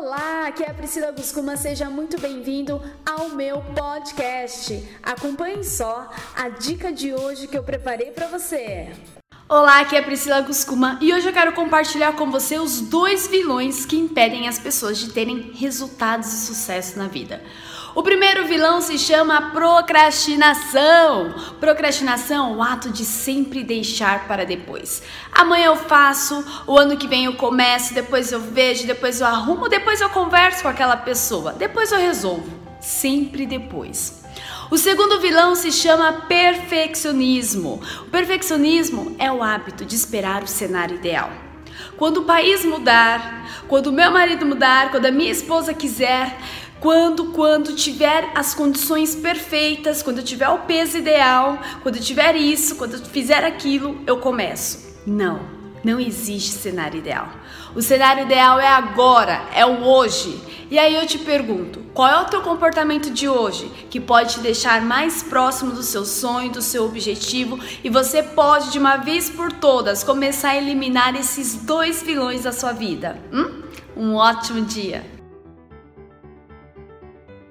Olá, aqui é a Priscila Guscuma, seja muito bem-vindo ao meu podcast. Acompanhe só a dica de hoje que eu preparei para você. Olá, aqui é a Priscila Guscuma e hoje eu quero compartilhar com você os dois vilões que impedem as pessoas de terem resultados e sucesso na vida. O primeiro vilão se chama procrastinação. Procrastinação é o ato de sempre deixar para depois. Amanhã eu faço, o ano que vem eu começo, depois eu vejo, depois eu arrumo, depois eu converso com aquela pessoa, depois eu resolvo. Sempre depois. O segundo vilão se chama perfeccionismo. O perfeccionismo é o hábito de esperar o cenário ideal. Quando o país mudar, quando o meu marido mudar, quando a minha esposa quiser, quando, quando tiver as condições perfeitas, quando eu tiver o peso ideal, quando eu tiver isso, quando eu fizer aquilo, eu começo. Não, não existe cenário ideal. O cenário ideal é agora, é o hoje. E aí eu te pergunto, qual é o teu comportamento de hoje que pode te deixar mais próximo do seu sonho, do seu objetivo e você pode de uma vez por todas começar a eliminar esses dois vilões da sua vida? Hum? Um ótimo dia!